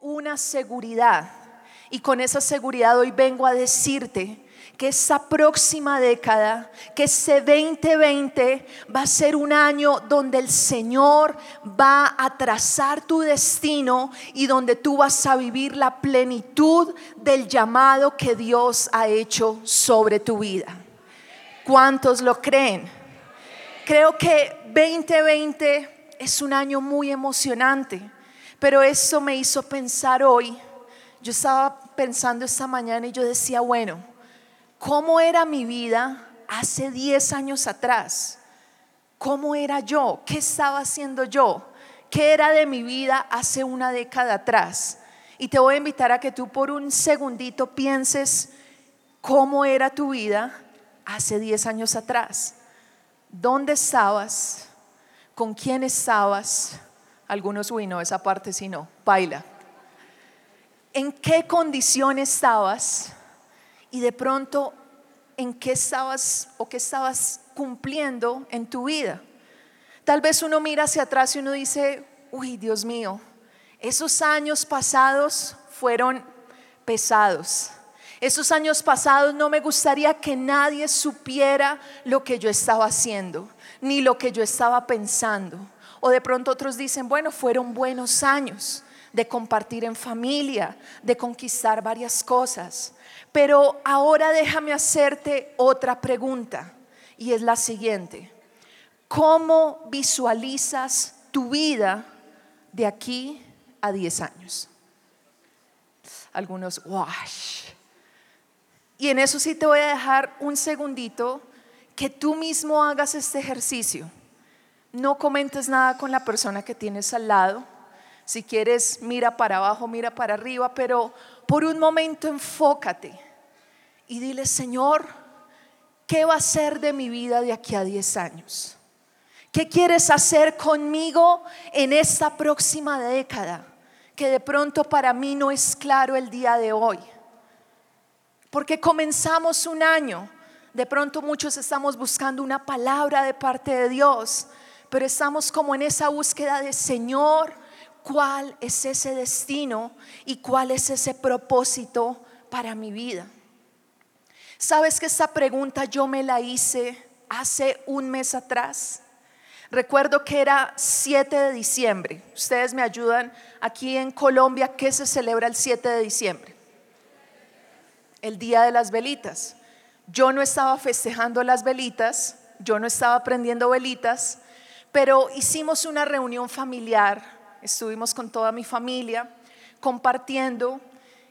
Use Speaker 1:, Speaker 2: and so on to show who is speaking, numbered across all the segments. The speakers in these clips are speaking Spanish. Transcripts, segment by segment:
Speaker 1: una seguridad y con esa seguridad hoy vengo a decirte que esa próxima década, que ese 2020 va a ser un año donde el Señor va a trazar tu destino y donde tú vas a vivir la plenitud del llamado que Dios ha hecho sobre tu vida. ¿Cuántos lo creen? Creo que 2020 es un año muy emocionante, pero eso me hizo pensar hoy. Yo estaba pensando esta mañana y yo decía, bueno, ¿cómo era mi vida hace 10 años atrás? ¿Cómo era yo? ¿Qué estaba haciendo yo? ¿Qué era de mi vida hace una década atrás? Y te voy a invitar a que tú por un segundito pienses cómo era tu vida hace 10 años atrás. ¿Dónde estabas? ¿Con quién estabas? Algunos, uy, no, esa parte sí no, baila. ¿En qué condición estabas? Y de pronto, ¿en qué estabas o qué estabas cumpliendo en tu vida? Tal vez uno mira hacia atrás y uno dice, uy, Dios mío, esos años pasados fueron pesados esos años pasados no me gustaría que nadie supiera lo que yo estaba haciendo, ni lo que yo estaba pensando. O de pronto otros dicen, bueno, fueron buenos años de compartir en familia, de conquistar varias cosas. Pero ahora déjame hacerte otra pregunta y es la siguiente. ¿Cómo visualizas tu vida de aquí a 10 años? Algunos, wash y en eso sí te voy a dejar un segundito que tú mismo hagas este ejercicio. No comentes nada con la persona que tienes al lado. Si quieres, mira para abajo, mira para arriba, pero por un momento enfócate y dile, Señor, ¿qué va a ser de mi vida de aquí a 10 años? ¿Qué quieres hacer conmigo en esta próxima década? Que de pronto para mí no es claro el día de hoy porque comenzamos un año. De pronto muchos estamos buscando una palabra de parte de Dios, pero estamos como en esa búsqueda de Señor, ¿cuál es ese destino y cuál es ese propósito para mi vida? ¿Sabes que esa pregunta yo me la hice hace un mes atrás? Recuerdo que era 7 de diciembre. Ustedes me ayudan aquí en Colombia, ¿qué se celebra el 7 de diciembre? el día de las velitas. Yo no estaba festejando las velitas, yo no estaba prendiendo velitas, pero hicimos una reunión familiar, estuvimos con toda mi familia compartiendo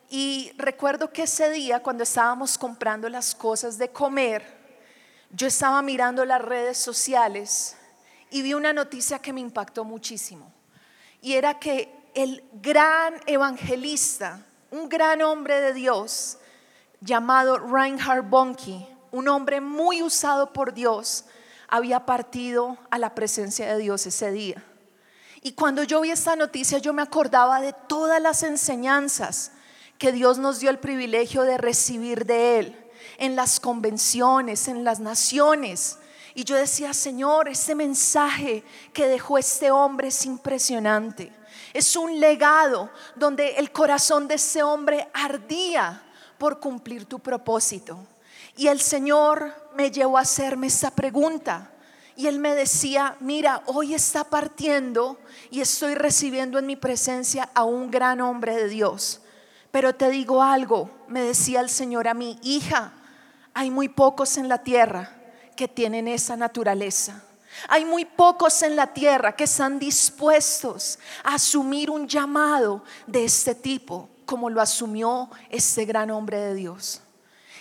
Speaker 1: y recuerdo que ese día cuando estábamos comprando las cosas de comer, yo estaba mirando las redes sociales y vi una noticia que me impactó muchísimo. Y era que el gran evangelista, un gran hombre de Dios, llamado Reinhard Bonnke, un hombre muy usado por Dios, había partido a la presencia de Dios ese día. Y cuando yo vi esta noticia, yo me acordaba de todas las enseñanzas que Dios nos dio el privilegio de recibir de Él en las convenciones, en las naciones. Y yo decía, Señor, ese mensaje que dejó este hombre es impresionante. Es un legado donde el corazón de ese hombre ardía por cumplir tu propósito. Y el Señor me llevó a hacerme esa pregunta. Y Él me decía, mira, hoy está partiendo y estoy recibiendo en mi presencia a un gran hombre de Dios. Pero te digo algo, me decía el Señor a mí, hija, hay muy pocos en la tierra que tienen esa naturaleza. Hay muy pocos en la tierra que están dispuestos a asumir un llamado de este tipo como lo asumió ese gran hombre de Dios.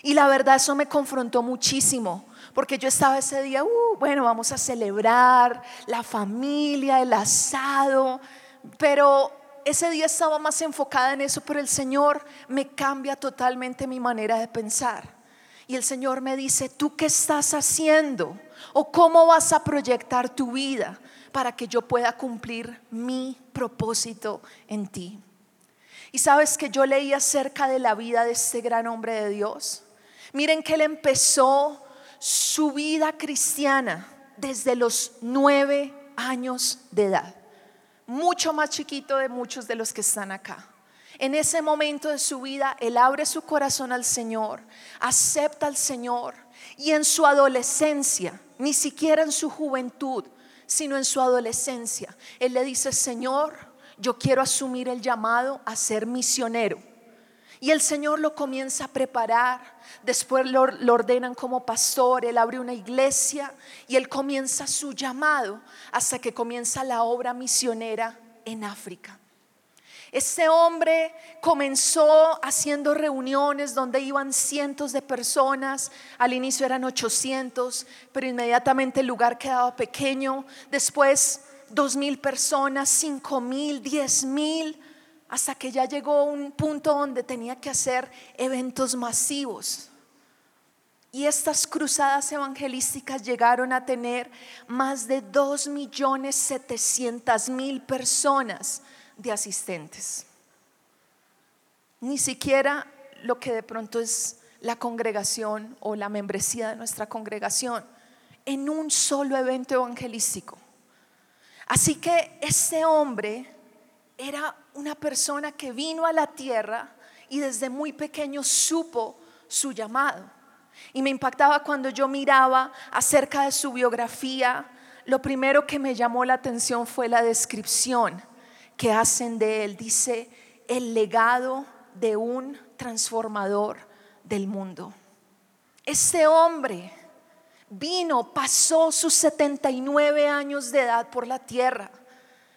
Speaker 1: Y la verdad eso me confrontó muchísimo, porque yo estaba ese día, uh, bueno, vamos a celebrar la familia, el asado, pero ese día estaba más enfocada en eso, pero el Señor me cambia totalmente mi manera de pensar. Y el Señor me dice, ¿tú qué estás haciendo? ¿O cómo vas a proyectar tu vida para que yo pueda cumplir mi propósito en ti? Y sabes que yo leí acerca de la vida de este gran hombre de Dios. Miren que él empezó su vida cristiana desde los nueve años de edad. Mucho más chiquito de muchos de los que están acá. En ese momento de su vida, él abre su corazón al Señor, acepta al Señor y en su adolescencia, ni siquiera en su juventud, sino en su adolescencia, él le dice, Señor, yo quiero asumir el llamado a ser misionero. Y el Señor lo comienza a preparar, después lo, ordenan como pastor, él abre una iglesia y él comienza su llamado hasta que comienza la obra misionera en África. Ese hombre comenzó haciendo reuniones donde iban cientos de personas. Al inicio eran 800, pero inmediatamente el lugar quedaba pequeño. Después dos mil personas, cinco mil, diez mil, hasta que ya llegó un punto donde tenía que hacer eventos masivos. Y estas cruzadas evangelísticas llegaron a tener más de dos millones setecientas mil personas de asistentes. Ni siquiera lo que de pronto es la congregación o la membresía de nuestra congregación en un solo evento evangelístico. Así que ese hombre era una persona que vino a la tierra y desde muy pequeño supo su llamado. Y me impactaba cuando yo miraba acerca de su biografía, lo primero que me llamó la atención fue la descripción que hacen de él. Dice, el legado de un transformador del mundo. Este hombre vino, pasó sus 79 años de edad por la tierra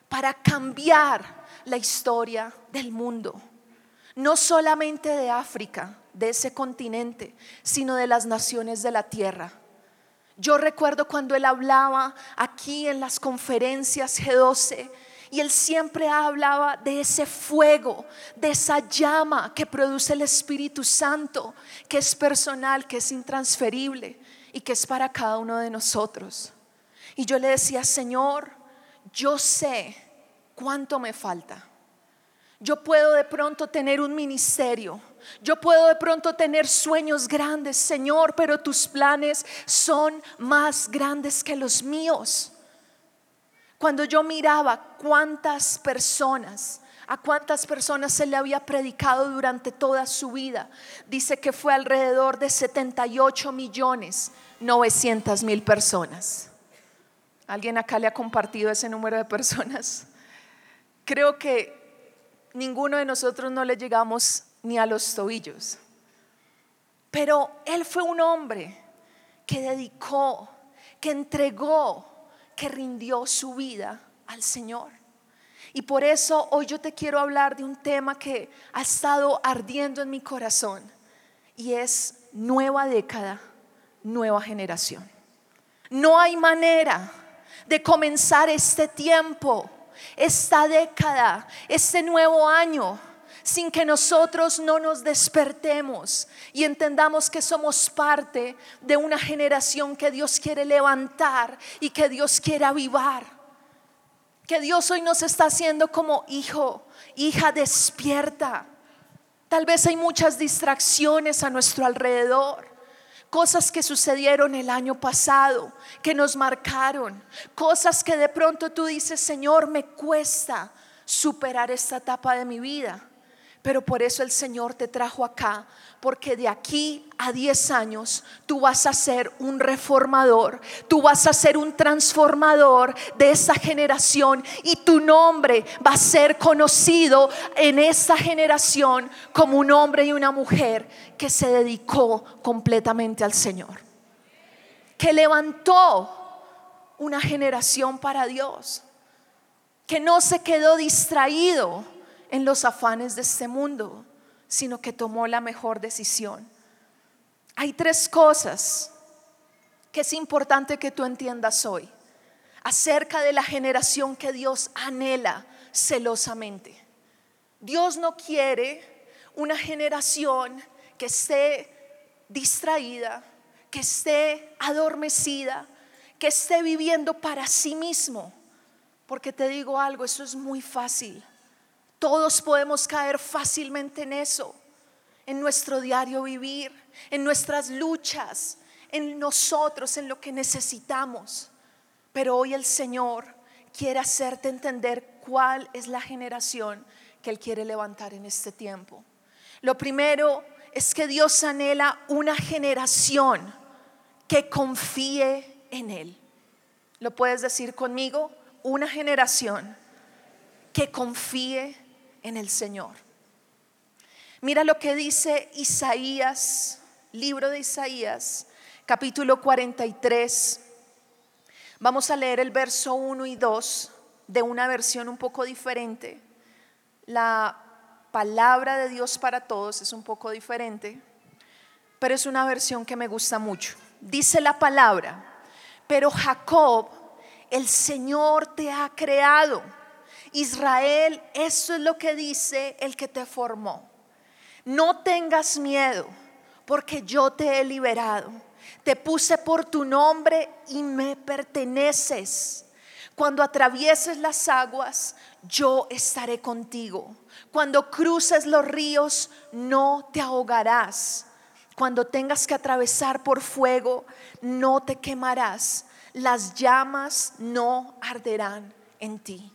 Speaker 1: para cambiar la historia del mundo. No solamente de África, de ese continente, sino de las naciones de la tierra. Yo recuerdo cuando él hablaba aquí en las conferencias G12 y él siempre hablaba de ese fuego, de esa llama que produce el Espíritu Santo, que es personal, que es intransferible y que es para cada uno de nosotros. Y yo le decía, Señor, yo sé cuánto me falta. Yo puedo de pronto tener un ministerio. Yo puedo de pronto tener sueños grandes, Señor, pero tus planes son más grandes que los míos. Cuando yo miraba cuántas personas, a cuántas personas se le había predicado durante toda su vida, dice que fue alrededor de 78 millones 900 mil personas. ¿Alguien acá le ha compartido ese número de personas? Creo que ninguno de nosotros no le llegamos ni a los tobillos. Pero él fue un hombre que dedicó, que entregó que rindió su vida al Señor. Y por eso hoy yo te quiero hablar de un tema que ha estado ardiendo en mi corazón y es nueva década, nueva generación. No hay manera de comenzar este tiempo, esta década, este nuevo año sin que nosotros no nos despertemos y entendamos que somos parte de una generación que Dios quiere levantar y que Dios quiere avivar. Que Dios hoy nos está haciendo como hijo, hija despierta. Tal vez hay muchas distracciones a nuestro alrededor cosas que sucedieron el año pasado, que nos marcaron, cosas que de pronto tú dices, Señor, me cuesta superar esta etapa de mi vida. Pero por eso el Señor te trajo acá, porque de aquí a 10 años tú vas a ser un reformador, tú vas a ser un transformador de esa generación y tu nombre va a ser conocido en esa generación como un hombre y una mujer que se dedicó completamente al Señor, que levantó una generación para Dios, que no se quedó distraído en los afanes de este mundo, sino que tomó la mejor decisión. Hay tres cosas que es importante que tú entiendas hoy acerca de la generación que Dios anhela celosamente. Dios no quiere una generación que esté distraída, que esté adormecida, que esté viviendo para sí mismo. Porque te digo algo, eso es muy fácil. Todos podemos caer fácilmente en eso, en nuestro diario vivir, en nuestras luchas, en nosotros, en lo que necesitamos. Pero hoy el Señor quiere hacerte entender cuál es la generación que Él quiere levantar en este tiempo. Lo primero es que Dios anhela una generación que confíe en Él. ¿Lo puedes decir conmigo? Una generación que confíe en el Señor. Mira lo que dice Isaías, libro de Isaías, capítulo 43. Vamos a leer el verso 1 y 2 de una versión un poco diferente. La palabra de Dios para todos es un poco diferente, pero es una versión que me gusta mucho. Dice la palabra, pero Jacob, el Señor te ha creado. Israel, eso es lo que dice el que te formó. No tengas miedo, porque yo te he liberado. Te puse por tu nombre y me perteneces. Cuando atravieses las aguas, yo estaré contigo. Cuando cruces los ríos, no te ahogarás. Cuando tengas que atravesar por fuego, no te quemarás. Las llamas no arderán en ti.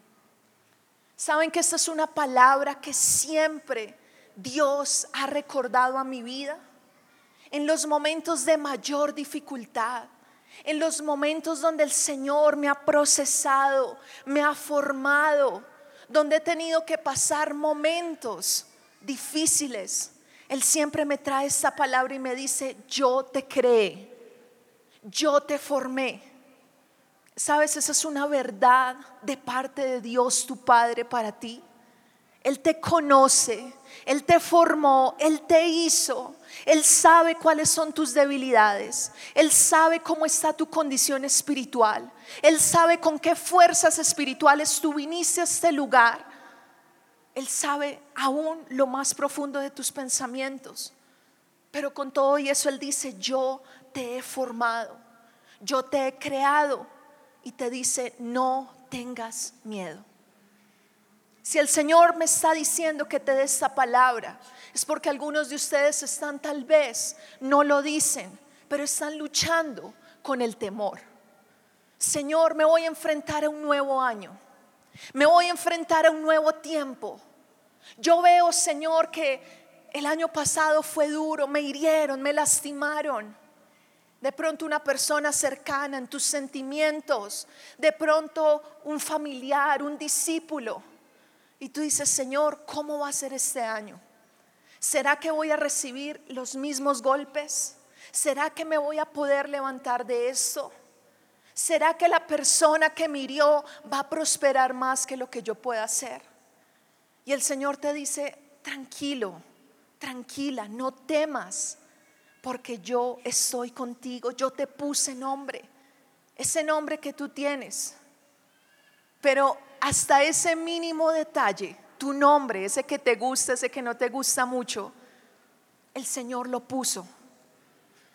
Speaker 1: ¿Saben que esta es una palabra que siempre Dios ha recordado a mi vida? En los momentos de mayor dificultad, en los momentos donde el Señor me ha procesado, me ha formado, donde he tenido que pasar momentos difíciles, Él siempre me trae esta palabra y me dice, yo te creé, yo te formé. Sabes, esa es una verdad de parte de Dios, tu Padre, para ti. Él te conoce, Él te formó, Él te hizo, Él sabe cuáles son tus debilidades, Él sabe cómo está tu condición espiritual, Él sabe con qué fuerzas espirituales tú viniste a este lugar, Él sabe aún lo más profundo de tus pensamientos, pero con todo y eso Él dice, yo te he formado, yo te he creado y te dice, no tengas miedo. Si el Señor me está diciendo que te dé esta palabra, es porque algunos de ustedes están tal vez, no lo dicen, pero están luchando con el temor. Señor, me voy a enfrentar a un nuevo año. Me voy a enfrentar a un nuevo tiempo. Yo veo, Señor, que el año pasado fue duro, me hirieron, me lastimaron. De pronto una persona cercana en tus sentimientos, de pronto un familiar, un discípulo y tú dices, Señor, ¿cómo va a ser este año? ¿Será que voy a recibir los mismos golpes? ¿Será que me voy a poder levantar de esto? ¿Será que la persona que me hirió va a prosperar más que lo que yo pueda hacer? Y el Señor te dice, tranquilo, tranquila, no temas, porque yo estoy contigo, yo te puse nombre, ese nombre que tú tienes. Pero hasta ese mínimo detalle, tu nombre, ese que te gusta, ese que no te gusta mucho, el Señor lo puso.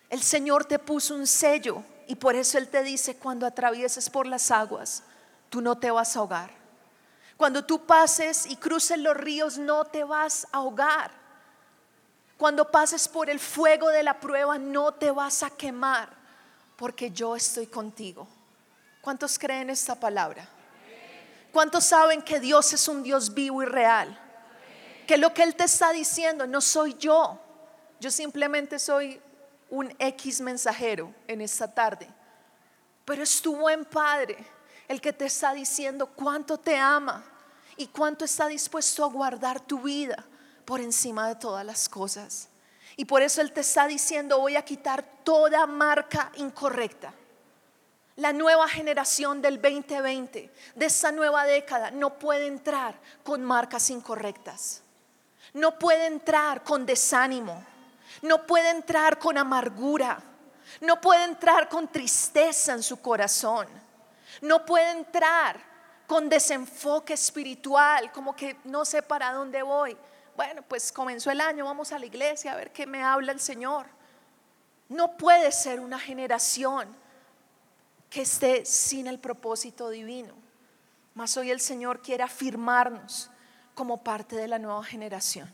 Speaker 1: El Señor te puso un sello y por eso Él te dice, cuando atravieses por las aguas, tú no te vas a ahogar. Cuando tú pases y cruces los ríos, no te vas a ahogar. Cuando pases por el fuego de la prueba, no te vas a quemar, porque yo estoy contigo. ¿Cuántos creen esta palabra? ¿Cuántos saben que Dios es un Dios vivo y real? Que lo que Él te está diciendo no soy yo. Yo simplemente soy un X mensajero en esta tarde. Pero es tu buen Padre el que te está diciendo cuánto te ama y cuánto está dispuesto a guardar tu vida por encima de todas las cosas. Y por eso Él te está diciendo, voy a quitar toda marca incorrecta la nueva generación del 2020, de esta nueva década, no puede entrar con marcas incorrectas. No puede entrar con desánimo. No puede entrar con amargura. No puede entrar con tristeza en su corazón. No puede entrar con desenfoque espiritual, como que no sé para dónde voy. Bueno, pues comenzó el año, vamos a la iglesia a ver qué me habla el Señor. No puede ser una generación que esté sin el propósito divino. Mas hoy el Señor quiere afirmarnos como parte de la nueva generación.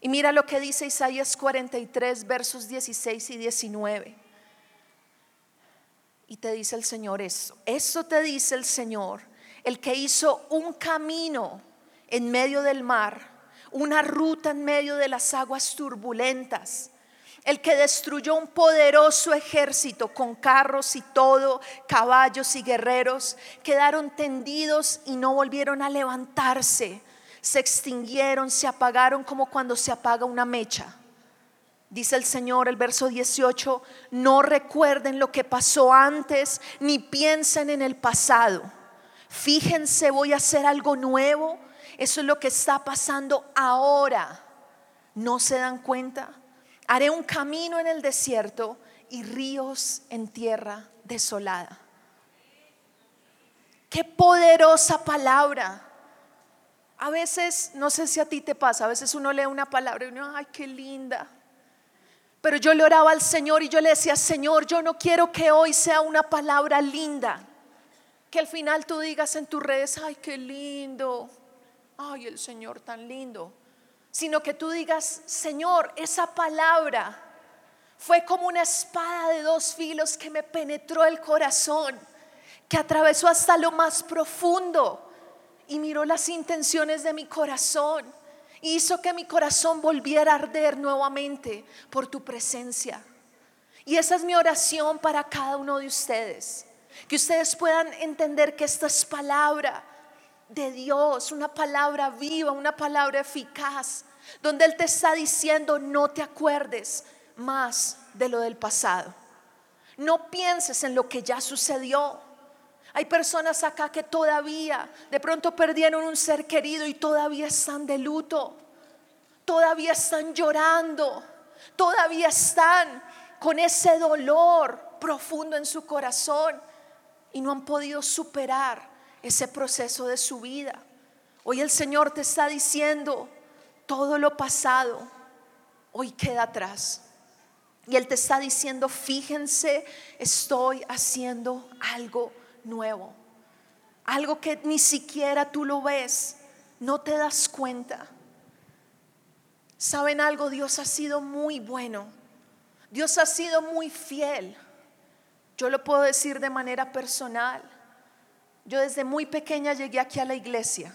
Speaker 1: Y mira lo que dice Isaías 43, versos 16 y 19. Y te dice el Señor eso. Eso te dice el Señor, el que hizo un camino en medio del mar, una ruta en medio de las aguas turbulentas. El que destruyó un poderoso ejército con carros y todo, caballos y guerreros, quedaron tendidos y no volvieron a levantarse. Se extinguieron, se apagaron como cuando se apaga una mecha. Dice el Señor, el verso 18, no recuerden lo que pasó antes, ni piensen en el pasado. Fíjense, voy a hacer algo nuevo. Eso es lo que está pasando ahora. ¿No se dan cuenta? Haré un camino en el desierto y ríos en tierra desolada. Qué poderosa palabra. A veces, no sé si a ti te pasa, a veces uno lee una palabra y uno, ay, qué linda. Pero yo le oraba al Señor y yo le decía, Señor, yo no quiero que hoy sea una palabra linda. Que al final tú digas en tus redes, ay, qué lindo. Ay, el Señor tan lindo. Sino que tú digas, Señor, esa palabra fue como una espada de dos filos que me penetró el corazón, que atravesó hasta lo más profundo y miró las intenciones de mi corazón hizo que mi corazón volviera a arder nuevamente por tu presencia. Y esa es mi oración para cada uno de ustedes. Que ustedes puedan entender que esta es palabra de Dios, una palabra viva, una palabra eficaz, donde Él te está diciendo no te acuerdes más de lo del pasado. No pienses en lo que ya sucedió. Hay personas acá que todavía de pronto perdieron un ser querido y todavía están de luto. Todavía están llorando. Todavía están con ese dolor profundo en su corazón y no han podido superar ese proceso de su vida. Hoy el Señor te está diciendo, todo lo pasado hoy queda atrás. Y Él te está diciendo, fíjense, estoy haciendo algo nuevo. Algo que ni siquiera tú lo ves, no te das cuenta. ¿Saben algo? Dios ha sido muy bueno. Dios ha sido muy fiel. Yo lo puedo decir de manera personal. Yo desde muy pequeña llegué aquí a la iglesia.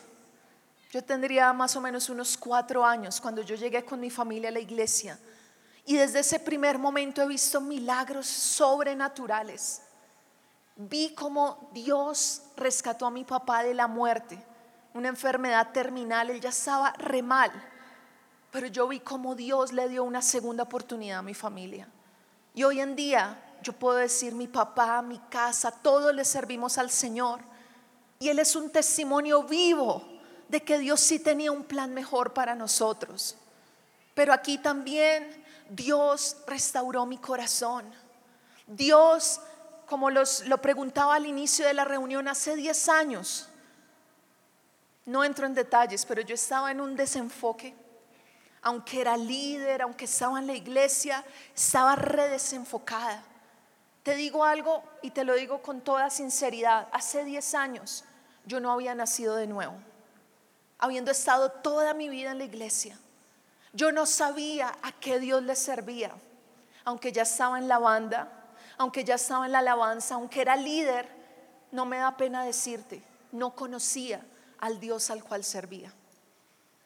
Speaker 1: Yo tendría más o menos unos cuatro años cuando yo llegué con mi familia a la iglesia. Y desde ese primer momento he visto milagros sobrenaturales vi cómo Dios rescató a mi papá de la muerte, una enfermedad terminal, él ya estaba re mal, pero yo vi cómo Dios le dio una segunda oportunidad a mi familia. Y hoy en día yo puedo decir, mi papá, mi casa, todos le servimos al Señor. Y Él es un testimonio vivo de que Dios sí tenía un plan mejor para nosotros. Pero aquí también Dios restauró mi corazón. Dios como los, lo preguntaba al inicio de la reunión hace 10 años. No entro en detalles, pero yo estaba en un desenfoque. Aunque era líder, aunque estaba en la iglesia, estaba redesenfocada. Te digo algo y te lo digo con toda sinceridad. Hace 10 años yo no había nacido de nuevo, habiendo estado toda mi vida en la iglesia. Yo no sabía a qué Dios le servía, aunque ya estaba en la banda, aunque ya estaba en la alabanza, aunque era líder, no me da pena decirte, no conocía al Dios al cual servía.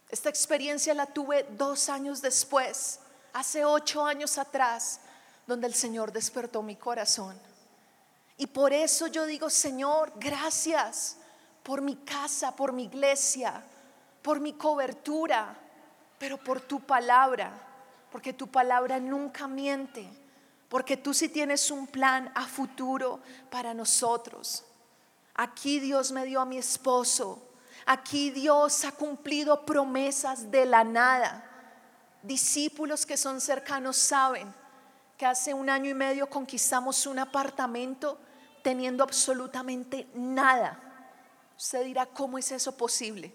Speaker 1: Esta experiencia la tuve dos años después, hace ocho años atrás, donde el Señor despertó mi corazón. Y por eso yo digo, Señor, gracias por mi casa, por mi iglesia, por mi cobertura, pero por tu palabra, porque tu palabra nunca miente porque tú sí tienes un plan a futuro para nosotros. Aquí Dios me dio a mi esposo. Aquí Dios ha cumplido promesas de la nada. Discípulos que son cercanos saben que hace un año y medio conquistamos un apartamento teniendo absolutamente nada. Usted dirá, ¿cómo es eso posible?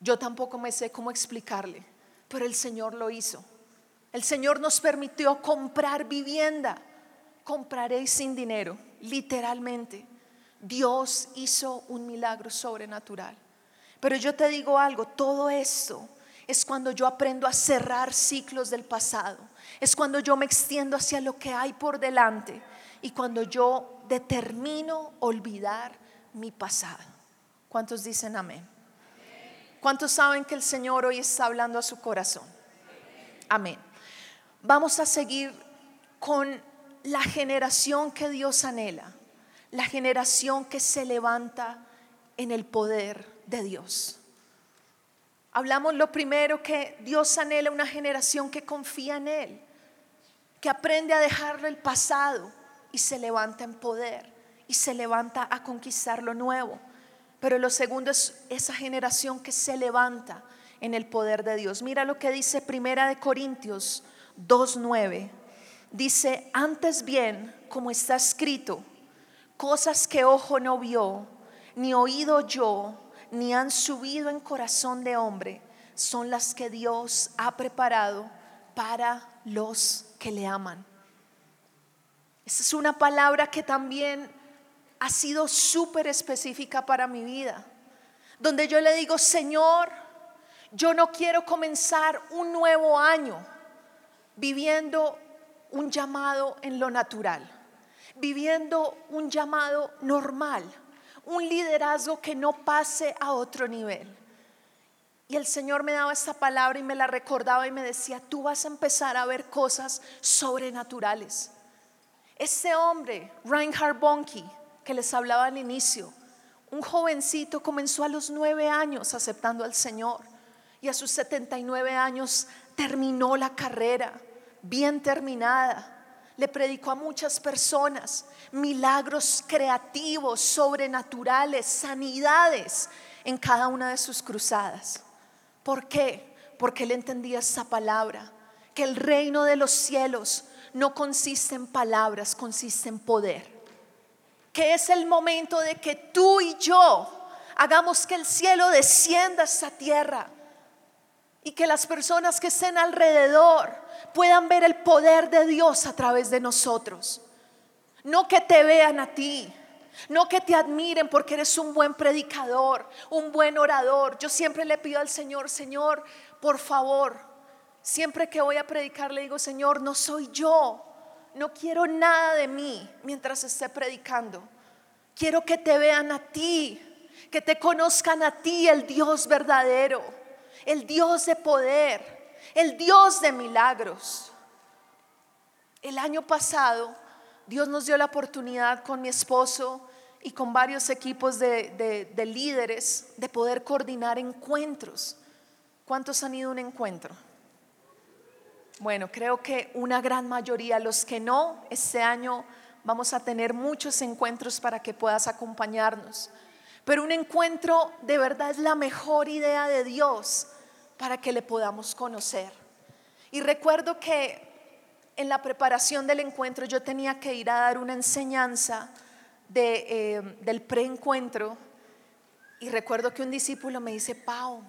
Speaker 1: Yo tampoco me sé cómo explicarle, pero el Señor lo hizo. El Señor nos permitió comprar vivienda. Compraré sin dinero, literalmente. Dios hizo un milagro sobrenatural. Pero yo te digo algo, todo esto es cuando yo aprendo a cerrar ciclos del pasado. Es cuando yo me extiendo hacia lo que hay por delante y cuando yo determino olvidar mi pasado. ¿Cuántos dicen amén? ¿Cuántos saben que el Señor hoy está hablando a su corazón? Amén. Vamos a seguir con la generación que Dios anhela, la generación que se levanta en el poder de Dios. Hablamos lo primero que Dios anhela una generación que confía en Él, que aprende a dejarle el pasado y se levanta en poder y se levanta a conquistar lo nuevo. Pero lo segundo es esa generación que se levanta en el poder de Dios. Mira lo que dice Primera de Corintios 2:9. Dice, "Antes bien, como está escrito, cosas que ojo no vio, ni oído yo, ni han subido en corazón de hombre, son las que Dios ha preparado para los que le aman." Esa es una palabra que también ha sido súper específica para mi vida, donde yo le digo, Señor, yo no quiero comenzar un nuevo año viviendo un llamado en lo natural, viviendo un llamado normal, un liderazgo que no pase a otro nivel. Y el Señor me daba esta palabra y me la recordaba y me decía, tú vas a empezar a ver cosas sobrenaturales. Ese hombre, Reinhard Bonnke, que les hablaba al inicio. Un jovencito comenzó a los nueve años aceptando al Señor y a sus 79 años terminó la carrera, bien terminada. Le predicó a muchas personas milagros creativos, sobrenaturales, sanidades en cada una de sus cruzadas. ¿Por qué? Porque él entendía esa palabra, que el reino de los cielos no consiste en palabras, consiste en poder que es el momento de que tú y yo hagamos que el cielo descienda a esta tierra y que las personas que estén alrededor puedan ver el poder de Dios a través de nosotros. No que te vean a ti, no que te admiren porque eres un buen predicador, un buen orador. Yo siempre le pido al Señor, Señor, por favor, siempre que voy a predicar le digo, Señor, no soy yo, no quiero nada de mí mientras esté predicando. Quiero que te vean a ti, que te conozcan a ti, el Dios verdadero, el Dios de poder, el Dios de milagros. El año pasado Dios nos dio la oportunidad con mi esposo y con varios equipos de, líderes de poder coordinar encuentros. ¿Cuántos han ido a un encuentro? Bueno, creo que una gran mayoría, los que no, este año vamos a tener muchos encuentros para que puedas acompañarnos. Pero un encuentro de verdad es la mejor idea de Dios para que le podamos conocer. Y recuerdo que en la preparación del encuentro yo tenía que ir a dar una enseñanza de, eh, del preencuentro. Y recuerdo que un discípulo me dice, Pau,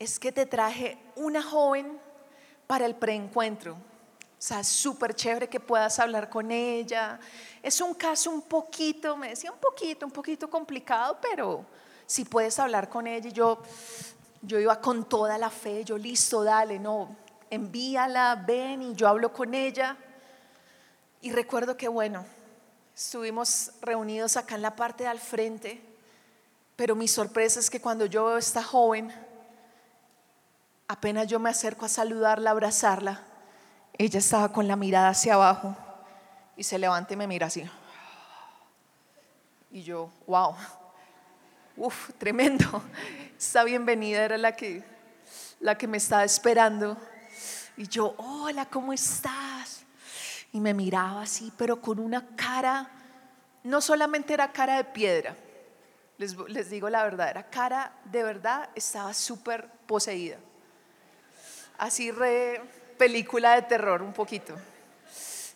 Speaker 1: es que te traje una joven para el preencuentro. O sea, súper chévere que puedas hablar con ella. Es un caso un poquito, me decía un poquito, un poquito complicado, pero si puedes hablar con ella. Yo, yo iba con toda la fe, yo listo, dale, no, envíala, ven y yo hablo con ella. Y recuerdo que, bueno, estuvimos reunidos acá en la parte de al frente, pero mi sorpresa es que cuando yo veo esta joven, Apenas yo me acerco a saludarla, a abrazarla, ella estaba con la mirada hacia abajo y se levanta y me mira así. Y yo, wow, uff, tremendo. Esta bienvenida era la que, la que me estaba esperando. Y yo, hola, ¿cómo estás? Y me miraba así, pero con una cara, no solamente era cara de piedra, les, les digo la verdad, era cara de verdad, estaba súper poseída así re película de terror un poquito.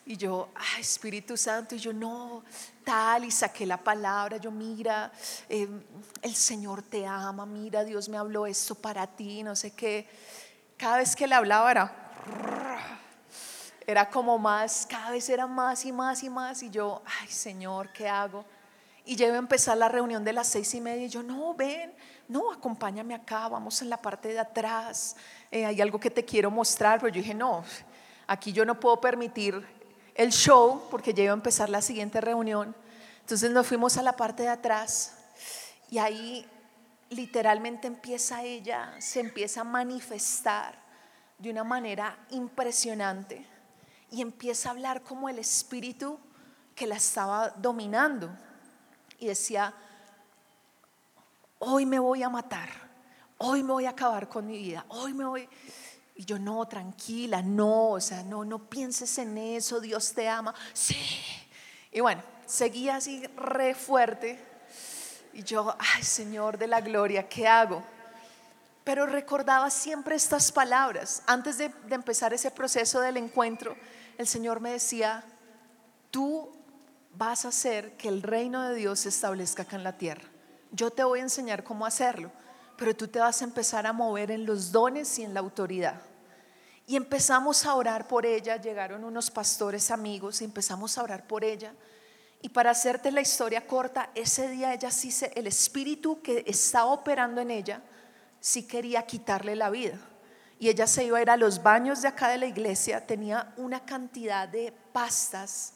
Speaker 1: Y yo, ay, Espíritu Santo, y yo no, tal, y saqué la palabra, yo mira, eh, el Señor te ama, mira, Dios me habló esto para ti, no sé qué. Cada vez que le hablaba era, era como más, cada vez era más y más y más, y yo, ay, Señor, ¿qué hago? Y ya a empezar la reunión de las seis y media, y yo, no, ven, no, acompáñame acá, vamos en la parte de atrás, eh, hay algo que te quiero mostrar, pero yo dije, no, aquí yo no puedo permitir el show porque ya a empezar la siguiente reunión. Entonces nos fuimos a la parte de atrás y ahí literalmente empieza ella, se empieza a manifestar de una manera impresionante y empieza a hablar como el espíritu que la estaba dominando. Y decía, hoy me voy a matar, hoy me voy a acabar con mi vida, hoy me voy... Y yo, no, tranquila, no, o sea, no, no pienses en eso, Dios te ama. Sí. Y bueno, seguía así re fuerte. Y yo, ay Señor de la gloria, ¿qué hago? Pero recordaba siempre estas palabras. Antes de, de empezar ese proceso del encuentro, el Señor me decía, tú vas a hacer que el reino de Dios se establezca acá en la tierra. Yo te voy a enseñar cómo hacerlo, pero tú te vas a empezar a mover en los dones y en la autoridad. Y empezamos a orar por ella, llegaron unos pastores amigos y empezamos a orar por ella. Y para hacerte la historia corta, ese día ella sí se, el espíritu que estaba operando en ella, sí quería quitarle la vida. Y ella se iba a ir a los baños de acá de la iglesia, tenía una cantidad de pastas,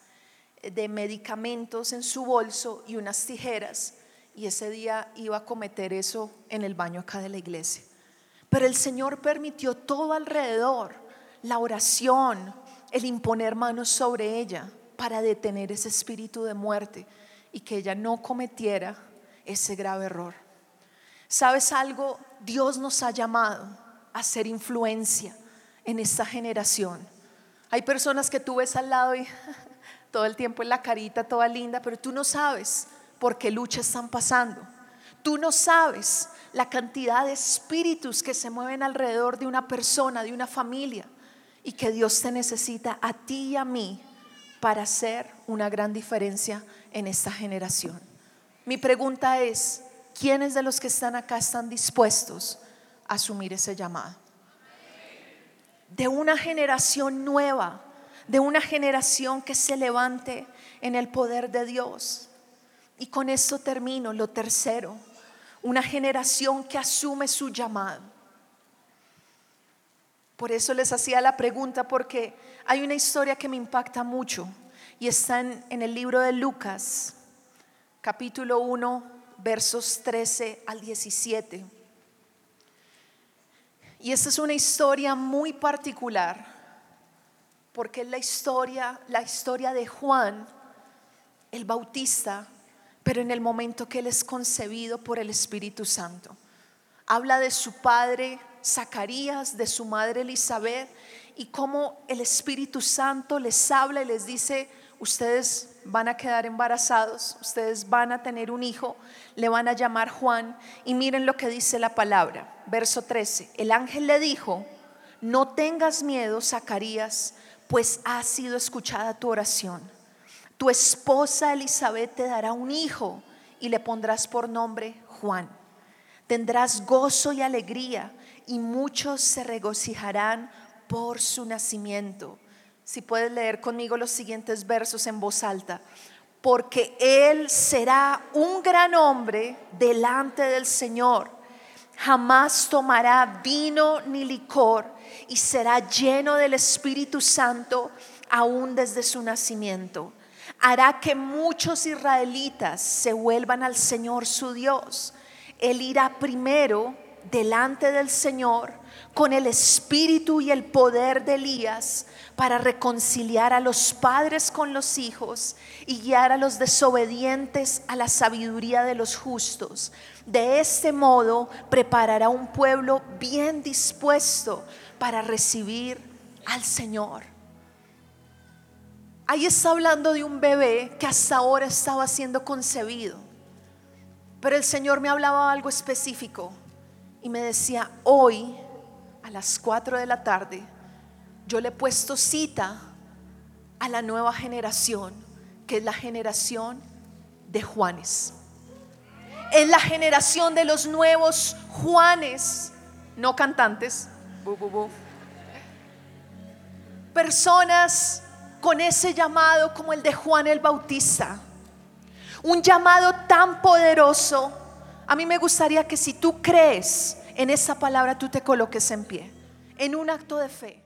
Speaker 1: de medicamentos en su bolso y unas tijeras. Y ese día iba a cometer eso en el baño acá de la iglesia. Pero el Señor permitió todo alrededor, la oración, el imponer manos sobre ella para detener ese espíritu de muerte y que ella no cometiera ese grave error. ¿Sabes algo? Dios nos ha llamado a ser influencia en esta generación. Hay personas que tú ves al lado y todo el tiempo en la carita, toda linda, pero tú no sabes por qué lucha están pasando. Tú no sabes la cantidad de espíritus que se mueven alrededor de una persona, de una familia, y que Dios te necesita a ti y a mí para hacer una gran diferencia en esta generación. Mi pregunta es, ¿quiénes de los que están acá están dispuestos a asumir ese llamado? De una generación nueva, de una generación que se levante en el poder de Dios. Y con esto termino, lo tercero, una generación que asume su llamado. Por eso les hacía la pregunta, porque hay una historia que me impacta mucho y está en, el libro de Lucas, capítulo 1, versos 13 al 17. Y esta es una historia muy particular, porque es la historia, la historia de Juan, el Bautista, pero en el momento que él es concebido por el Espíritu Santo. Habla de su padre Zacarías, de su madre Elizabeth, y cómo el Espíritu Santo les habla y les dice, ustedes van a quedar embarazados, ustedes van a tener un hijo, le van a llamar Juan, y miren lo que dice la palabra, verso 13, el ángel le dijo, no tengas miedo, Zacarías, pues ha sido escuchada tu oración. Tu esposa Elizabeth te dará un hijo y le pondrás por nombre Juan. Tendrás gozo y alegría y muchos se regocijarán por su nacimiento. Si puedes leer conmigo los siguientes versos en voz alta. Porque él será un gran hombre delante del Señor. Jamás tomará vino ni licor y será lleno del Espíritu Santo aún desde su nacimiento hará que muchos israelitas se vuelvan al Señor su Dios. Él irá primero delante del Señor con el espíritu y el poder de Elías para reconciliar a los padres con los hijos y guiar a los desobedientes a la sabiduría de los justos. De este modo preparará un pueblo bien dispuesto para recibir al Señor. Ahí está hablando de un bebé que hasta ahora estaba siendo concebido. Pero el Señor me hablaba algo específico y me decía, hoy a las 4 de la tarde, yo le he puesto cita a la nueva generación, que es la generación de Juanes. Es la generación de los nuevos Juanes, no cantantes, personas con ese llamado como el de Juan el Bautista. Un llamado tan poderoso. A mí me gustaría que si tú crees en esa palabra, tú te coloques en pie, en un acto de fe.